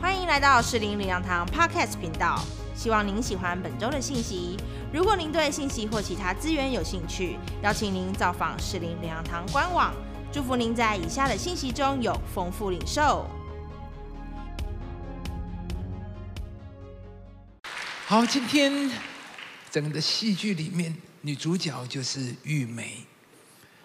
欢迎来到士林领养堂 Podcast 频道，希望您喜欢本周的信息。如果您对信息或其他资源有兴趣，邀请您造访士林领养堂官网。祝福您在以下的信息中有丰富领受。好，今天整个戏剧里面，女主角就是玉梅，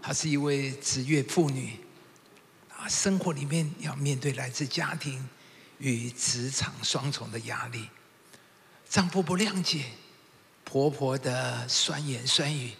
她是一位职业妇女，生活里面要面对来自家庭。与职场双重的压力，丈夫不谅解，婆婆的酸言酸语，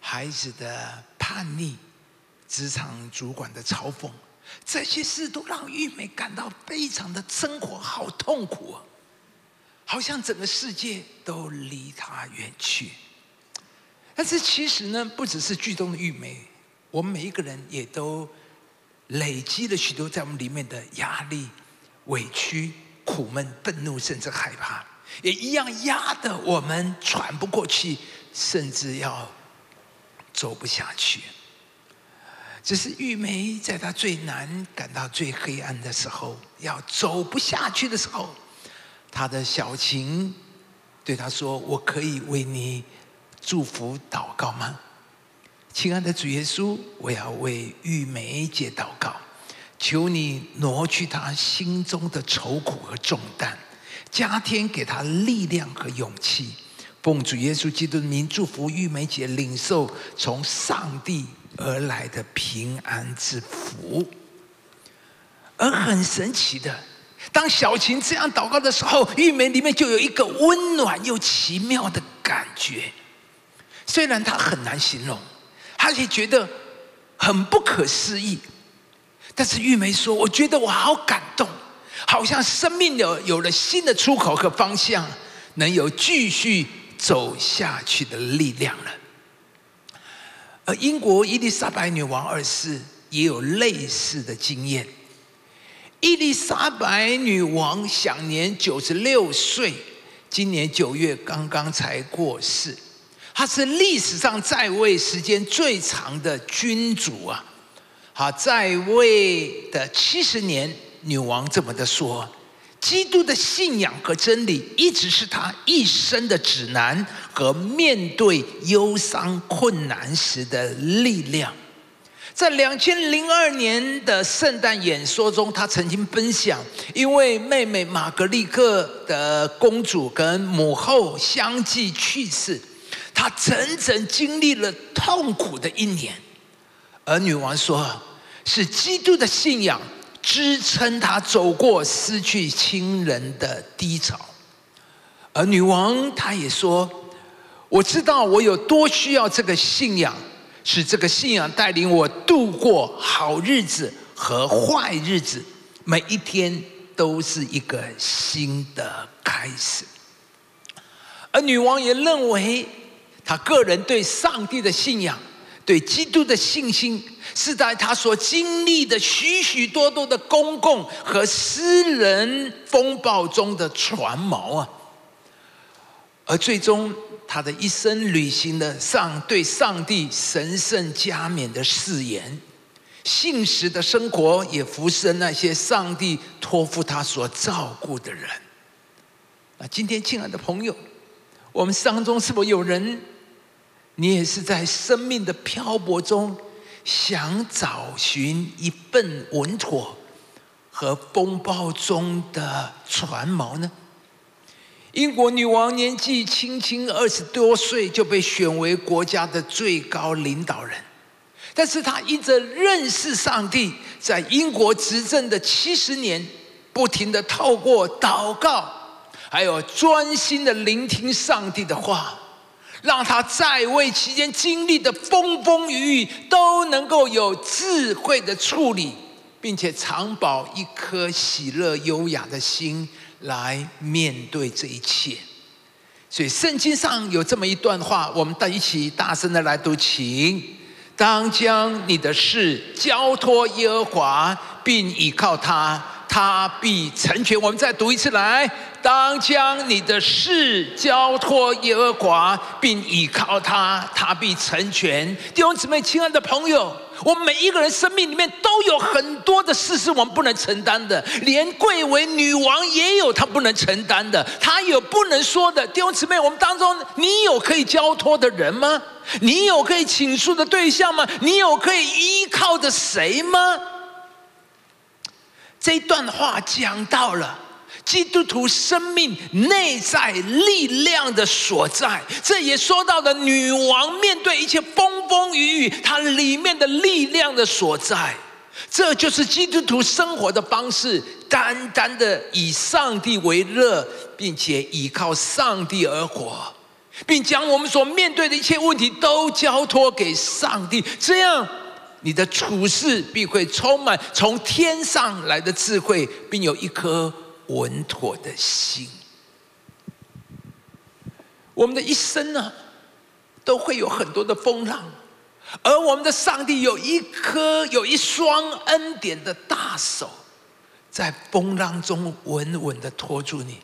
孩子的叛逆，职场主管的嘲讽，这些事都让玉梅感到非常的生活好痛苦啊！好像整个世界都离她远去。但是其实呢，不只是剧中的玉梅，我们每一个人也都累积了许多在我们里面的压力。委屈、苦闷、愤怒，甚至害怕，也一样压得我们喘不过气，甚至要走不下去。只是玉梅在她最难、感到最黑暗的时候，要走不下去的时候，她的小琴对她说：“我可以为你祝福祷告吗？”亲爱的主耶稣，我要为玉梅姐祷告。求你挪去她心中的愁苦和重担，加添给她力量和勇气。奉主耶稣基督的名祝福玉梅姐领受从上帝而来的平安之福。而很神奇的，当小琴这样祷告的时候，玉梅里面就有一个温暖又奇妙的感觉。虽然她很难形容，他也觉得很不可思议。但是玉梅说：“我觉得我好感动，好像生命有有了新的出口和方向，能有继续走下去的力量了。”而英国伊丽莎白女王二世也有类似的经验。伊丽莎白女王享年九十六岁，今年九月刚刚才过世。他是历史上在位时间最长的君主啊。好，在位的七十年，女王这么的说：，基督的信仰和真理一直是他一生的指南和面对忧伤困难时的力量。在两千零二年的圣诞演说中，他曾经分享，因为妹妹玛格丽特的公主跟母后相继去世，她整整经历了痛苦的一年。而女王说：“是基督的信仰支撑她走过失去亲人的低潮。”而女王她也说：“我知道我有多需要这个信仰，是这个信仰带领我度过好日子和坏日子，每一天都是一个新的开始。”而女王也认为，他个人对上帝的信仰。对基督的信心，是在他所经历的许许多多的公共和私人风暴中的船锚啊，而最终他的一生履行了上对上帝神圣加冕的誓言，信实的生活也服侍那些上帝托付他所照顾的人。啊，今天亲爱的朋友，我们当中是否有人？你也是在生命的漂泊中，想找寻一份稳妥和风暴中的船锚呢？英国女王年纪轻轻二十多岁就被选为国家的最高领导人，但是她因着认识上帝，在英国执政的七十年，不停的透过祷告，还有专心的聆听上帝的话。让他在位期间经历的风风雨雨都能够有智慧的处理，并且常保一颗喜乐优雅的心来面对这一切。所以圣经上有这么一段话，我们一起大声的来读，请：当将你的事交托耶和华，并倚靠他。他必成全。我们再读一次来，当将你的事交托耶和华，并倚靠他，他必成全。弟兄姊妹，亲爱的朋友，我们每一个人生命里面都有很多的事是我们不能承担的，连贵为女王也有她不能承担的，她有不能说的。弟兄姊妹，我们当中，你有可以交托的人吗？你有可以倾诉的对象吗？你有可以依靠的谁吗？这一段话讲到了。基督徒生命内在力量的所在，这也说到了女王面对一切风风雨雨，她里面的力量的所在。这就是基督徒生活的方式，单单的以上帝为乐，并且依靠上帝而活，并将我们所面对的一切问题都交托给上帝。这样，你的处事必会充满从天上来的智慧，并有一颗。稳妥的心，我们的一生呢，都会有很多的风浪，而我们的上帝有一颗、有一双恩典的大手，在风浪中稳稳的托住你，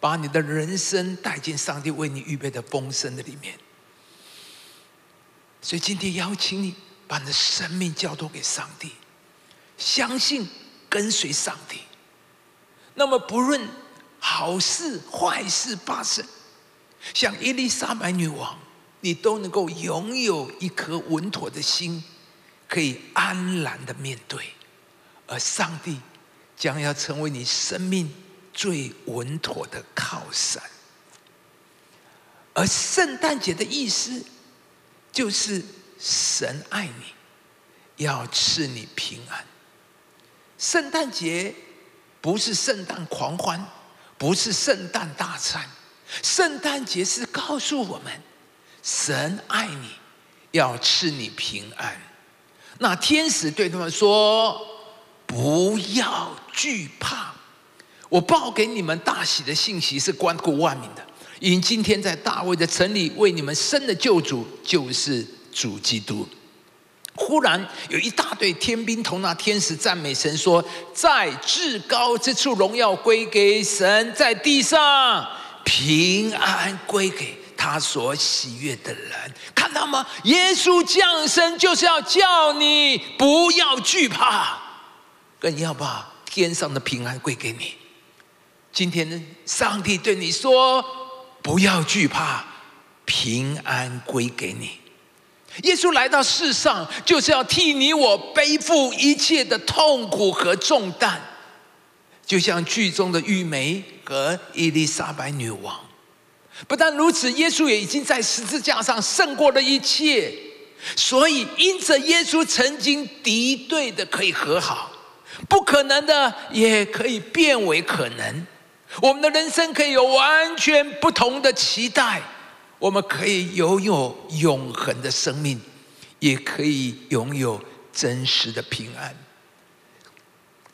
把你的人生带进上帝为你预备的丰盛的里面。所以今天邀请你，把你的生命交托给上帝，相信跟随上帝。那么，不论好事坏事发生，像伊丽莎白女王，你都能够拥有一颗稳妥的心，可以安然的面对。而上帝将要成为你生命最稳妥的靠山。而圣诞节的意思，就是神爱你，要赐你平安。圣诞节。不是圣诞狂欢，不是圣诞大餐，圣诞节是告诉我们，神爱你，要赐你平安。那天使对他们说：“不要惧怕，我报给你们大喜的信息是关乎万民的，因今天在大卫的城里为你们生的救主就是主基督。”忽然有一大队天兵同那天使赞美神说：“在至高之处荣耀归给神，在地上平安归给他所喜悦的人。”看到吗？耶稣降生就是要叫你不要惧怕，更要把天上的平安归给你。今天呢，上帝对你说：“不要惧怕，平安归给你。”耶稣来到世上，就是要替你我背负一切的痛苦和重担，就像剧中的玉梅和伊丽莎白女王。不但如此，耶稣也已经在十字架上胜过了一切，所以因着耶稣曾经敌对的可以和好，不可能的也可以变为可能，我们的人生可以有完全不同的期待。我们可以拥有永恒的生命，也可以拥有真实的平安。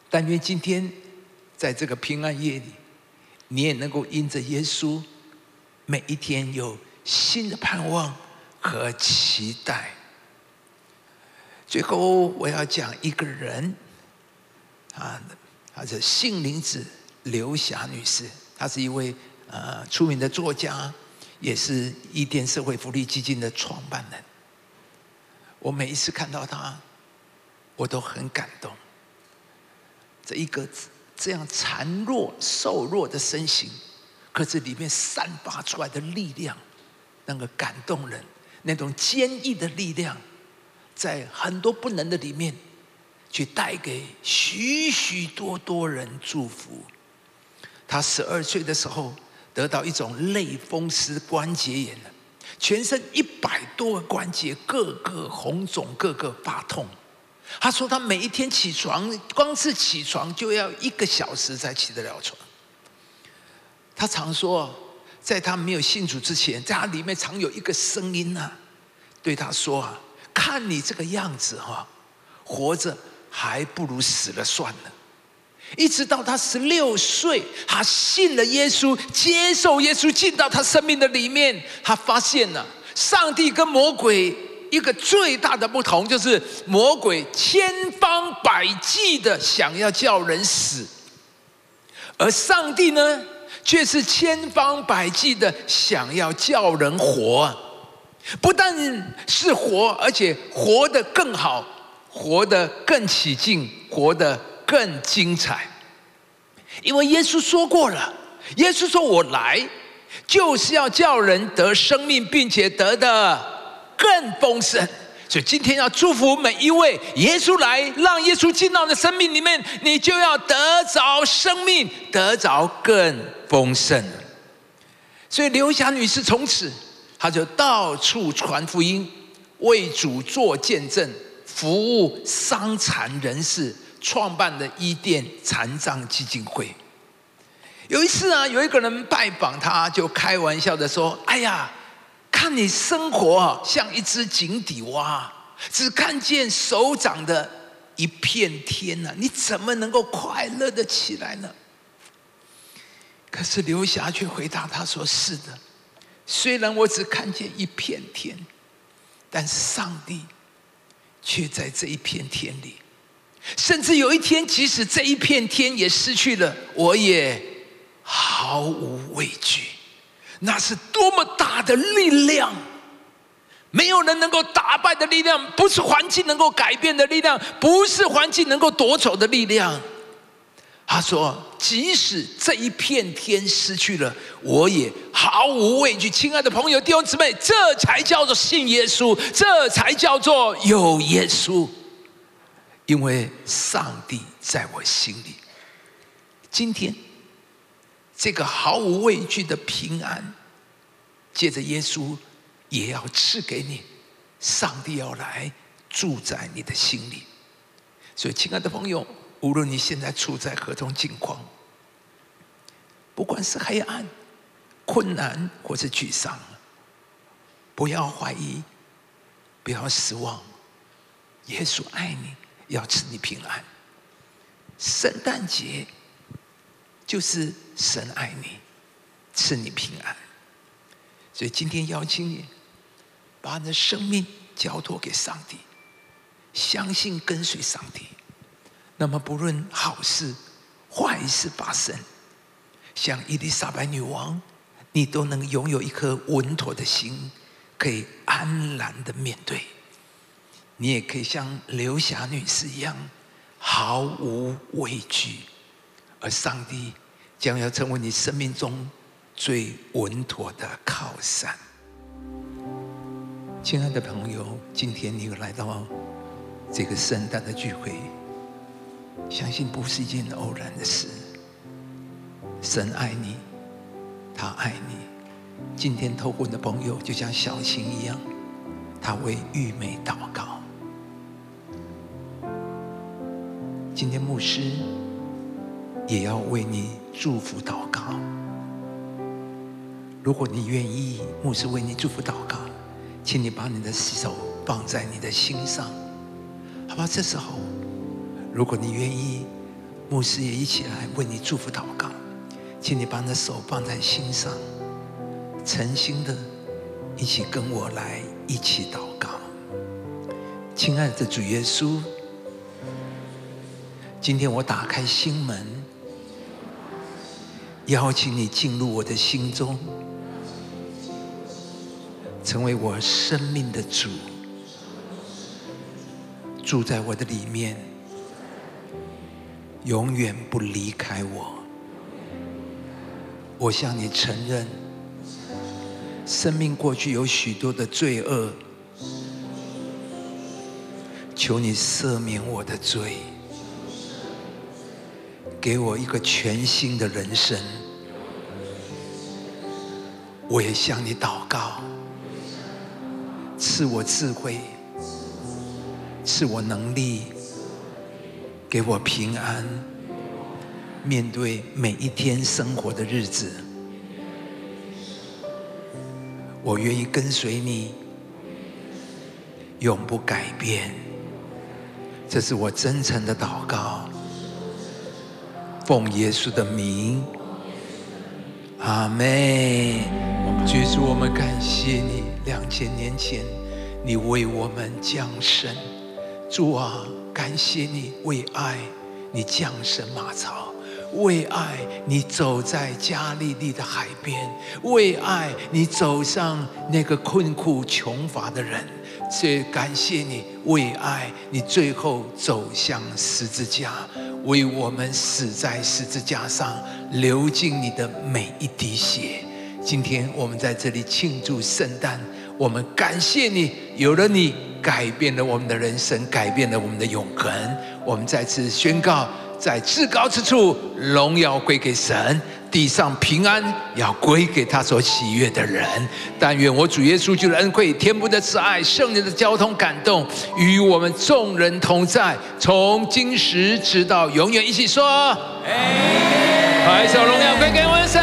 但愿今天在这个平安夜里，你也能够因着耶稣，每一天有新的盼望和期待。最后，我要讲一个人，啊，他是杏林子刘霞女士，她是一位呃出名的作家。也是伊甸社会福利基金的创办人。我每一次看到他，我都很感动。这一个这样孱弱、瘦弱的身形，可是里面散发出来的力量，那个感动人，那种坚毅的力量，在很多不能的里面，去带给许许多多人祝福。他十二岁的时候。得到一种类风湿关节炎了，全身一百多个关节个个红肿，个个发痛。他说他每一天起床，光是起床就要一个小时才起得了床。他常说，在他没有信主之前，在他里面常有一个声音呐，对他说啊，看你这个样子哈，活着还不如死了算了。一直到他十六岁，他信了耶稣，接受耶稣进到他生命的里面，他发现了上帝跟魔鬼一个最大的不同，就是魔鬼千方百计的想要叫人死，而上帝呢，却是千方百计的想要叫人活，不但是活，而且活得更好，活得更起劲，活得更精彩。因为耶稣说过了，耶稣说：“我来就是要叫人得生命，并且得的更丰盛。”所以今天要祝福每一位，耶稣来，让耶稣进到你的生命里面，你就要得着生命，得着更丰盛。所以刘霞女士从此，她就到处传福音，为主做见证，服务伤残人士，创办的伊甸残障基金会。有一次啊，有一个人拜访他，就开玩笑的说：“哎呀。”看你生活，像一只井底蛙，只看见手掌的一片天呐，你怎么能够快乐的起来呢？可是刘霞却回答他说：“是的，虽然我只看见一片天，但是上帝却在这一片天里。甚至有一天，即使这一片天也失去了，我也毫无畏惧。”那是多么大的力量！没有人能够打败的力量，不是环境能够改变的力量，不是环境能够夺走的力量。他说：“即使这一片天失去了，我也毫无畏惧。”亲爱的朋友、弟兄姊妹，这才叫做信耶稣，这才叫做有耶稣，因为上帝在我心里。今天。这个毫无畏惧的平安，借着耶稣也要赐给你。上帝要来住在你的心里。所以，亲爱的朋友，无论你现在处在何种境况，不管是黑暗、困难或是沮丧，不要怀疑，不要失望。耶稣爱你，要赐你平安。圣诞节。就是神爱你，赐你平安。所以今天邀请你，把你的生命交托给上帝，相信跟随上帝。那么不论好事坏事发生，像伊丽莎白女王，你都能拥有一颗稳妥的心，可以安然的面对。你也可以像刘霞女士一样，毫无畏惧。而上帝将要成为你生命中最稳妥的靠山。亲爱的朋友，今天你又来到这个圣诞的聚会，相信不是一件偶然的事。神爱你，他爱你。今天透过你的朋友，就像小琴一样，他为玉梅祷告。今天牧师。也要为你祝福祷告。如果你愿意，牧师为你祝福祷告，请你把你的手放在你的心上，好吧？这时候，如果你愿意，牧师也一起来为你祝福祷告，请你把你的手放在心上，诚心的一起跟我来一起祷告。亲爱的主耶稣，今天我打开心门。邀请你进入我的心中，成为我生命的主，住在我的里面，永远不离开我。我向你承认，生命过去有许多的罪恶，求你赦免我的罪。给我一个全新的人生，我也向你祷告，赐我智慧，赐我能力，给我平安，面对每一天生活的日子，我愿意跟随你，永不改变。这是我真诚的祷告。奉耶稣的名，阿妹，主主，我们感谢你。两千年前，你为我们降生，主啊，感谢你为爱你降生马槽，为爱你走在加利利的海边，为爱你走上那个困苦穷乏的人。所以感谢你为爱，你最后走向十字架，为我们死在十字架上，流尽你的每一滴血。今天我们在这里庆祝圣诞，我们感谢你，有了你，改变了我们的人生，改变了我们的永恒。我们再次宣告，在至高之处，荣耀归给神。地上平安要归给他所喜悦的人，但愿我主耶稣基督的恩惠、天父的慈爱、圣灵的交通感动，与我们众人同在，从今时直到永远。一起说：把一首荣耀归给我们神，